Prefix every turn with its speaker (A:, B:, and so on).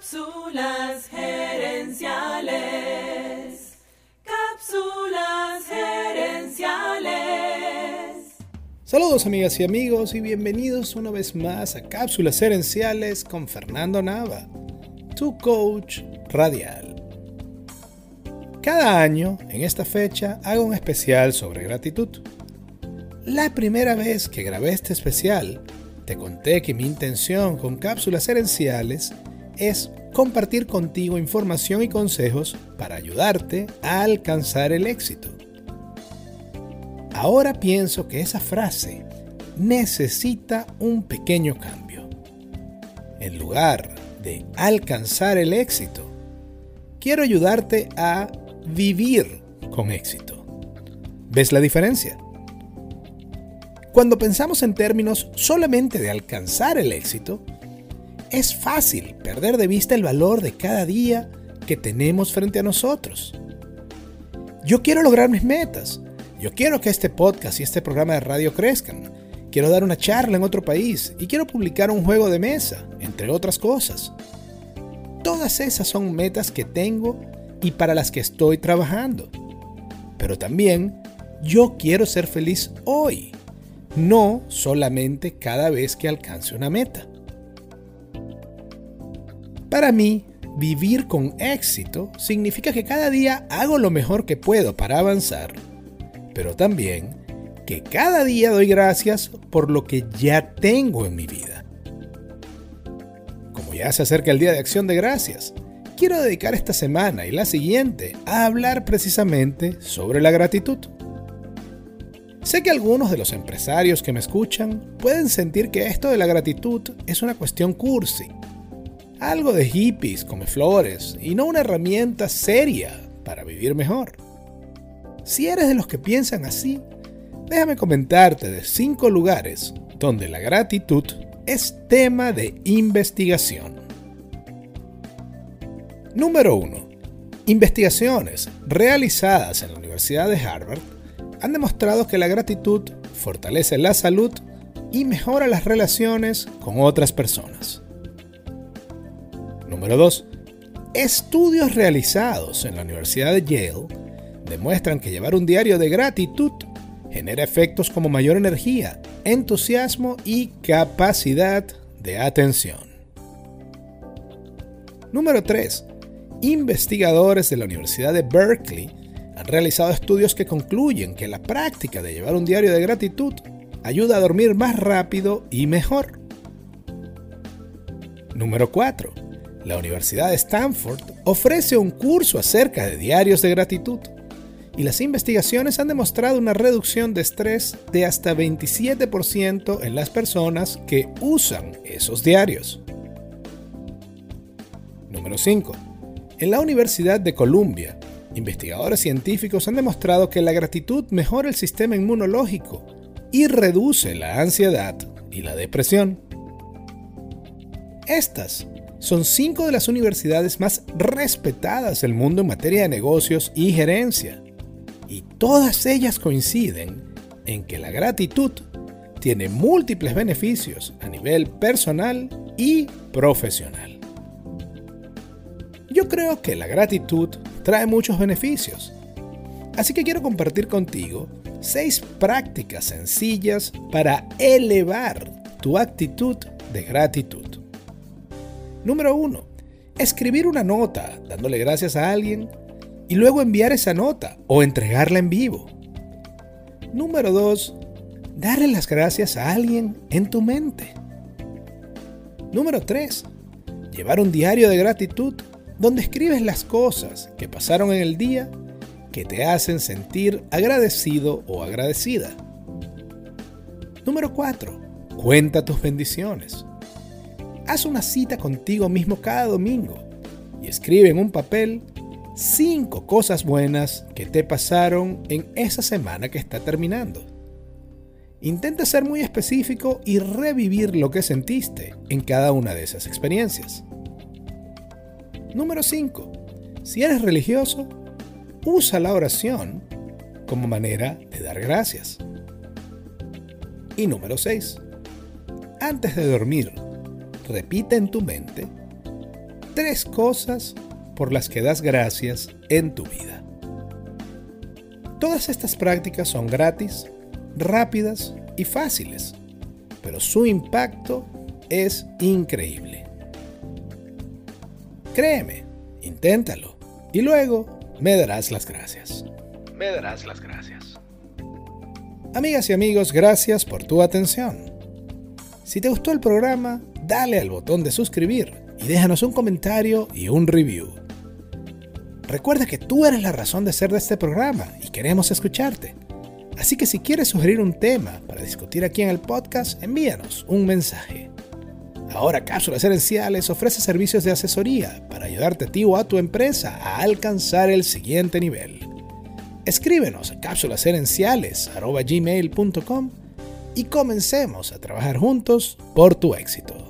A: Cápsulas gerenciales. Cápsulas gerenciales.
B: Saludos amigas y amigos y bienvenidos una vez más a Cápsulas gerenciales con Fernando Nava, tu coach radial. Cada año, en esta fecha, hago un especial sobre gratitud. La primera vez que grabé este especial, te conté que mi intención con cápsulas herenciales es compartir contigo información y consejos para ayudarte a alcanzar el éxito. Ahora pienso que esa frase necesita un pequeño cambio. En lugar de alcanzar el éxito, quiero ayudarte a vivir con éxito. ¿Ves la diferencia? Cuando pensamos en términos solamente de alcanzar el éxito, es fácil perder de vista el valor de cada día que tenemos frente a nosotros. Yo quiero lograr mis metas. Yo quiero que este podcast y este programa de radio crezcan. Quiero dar una charla en otro país y quiero publicar un juego de mesa, entre otras cosas. Todas esas son metas que tengo y para las que estoy trabajando. Pero también yo quiero ser feliz hoy, no solamente cada vez que alcance una meta. Para mí, vivir con éxito significa que cada día hago lo mejor que puedo para avanzar, pero también que cada día doy gracias por lo que ya tengo en mi vida. Como ya se acerca el Día de Acción de Gracias, quiero dedicar esta semana y la siguiente a hablar precisamente sobre la gratitud. Sé que algunos de los empresarios que me escuchan pueden sentir que esto de la gratitud es una cuestión cursi algo de hippies, come flores, y no una herramienta seria para vivir mejor. Si eres de los que piensan así, déjame comentarte de cinco lugares donde la gratitud es tema de investigación. Número 1. Investigaciones realizadas en la Universidad de Harvard han demostrado que la gratitud fortalece la salud y mejora las relaciones con otras personas. Número 2. Estudios realizados en la Universidad de Yale demuestran que llevar un diario de gratitud genera efectos como mayor energía, entusiasmo y capacidad de atención. Número 3. Investigadores de la Universidad de Berkeley han realizado estudios que concluyen que la práctica de llevar un diario de gratitud ayuda a dormir más rápido y mejor. Número 4 la Universidad de Stanford ofrece un curso acerca de diarios de gratitud y las investigaciones han demostrado una reducción de estrés de hasta 27% en las personas que usan esos diarios. Número 5. En la Universidad de Columbia, investigadores científicos han demostrado que la gratitud mejora el sistema inmunológico y reduce la ansiedad y la depresión. Estas son cinco de las universidades más respetadas del mundo en materia de negocios y gerencia. Y todas ellas coinciden en que la gratitud tiene múltiples beneficios a nivel personal y profesional. Yo creo que la gratitud trae muchos beneficios. Así que quiero compartir contigo seis prácticas sencillas para elevar tu actitud de gratitud. Número 1. Escribir una nota dándole gracias a alguien y luego enviar esa nota o entregarla en vivo. Número 2. Darle las gracias a alguien en tu mente. Número 3. Llevar un diario de gratitud donde escribes las cosas que pasaron en el día que te hacen sentir agradecido o agradecida. Número 4. Cuenta tus bendiciones. Haz una cita contigo mismo cada domingo y escribe en un papel cinco cosas buenas que te pasaron en esa semana que está terminando. Intenta ser muy específico y revivir lo que sentiste en cada una de esas experiencias. Número 5. Si eres religioso, usa la oración como manera de dar gracias. Y número 6. Antes de dormir, repite en tu mente tres cosas por las que das gracias en tu vida. Todas estas prácticas son gratis, rápidas y fáciles, pero su impacto es increíble. Créeme, inténtalo y luego me darás las gracias.
C: Me darás las gracias.
B: Amigas y amigos, gracias por tu atención. Si te gustó el programa, dale al botón de suscribir y déjanos un comentario y un review. Recuerda que tú eres la razón de ser de este programa y queremos escucharte. Así que si quieres sugerir un tema para discutir aquí en el podcast, envíanos un mensaje. Ahora Cápsulas Herenciales ofrece servicios de asesoría para ayudarte a ti o a tu empresa a alcanzar el siguiente nivel. Escríbenos a cápsulasherenciales.com y comencemos a trabajar juntos por tu éxito.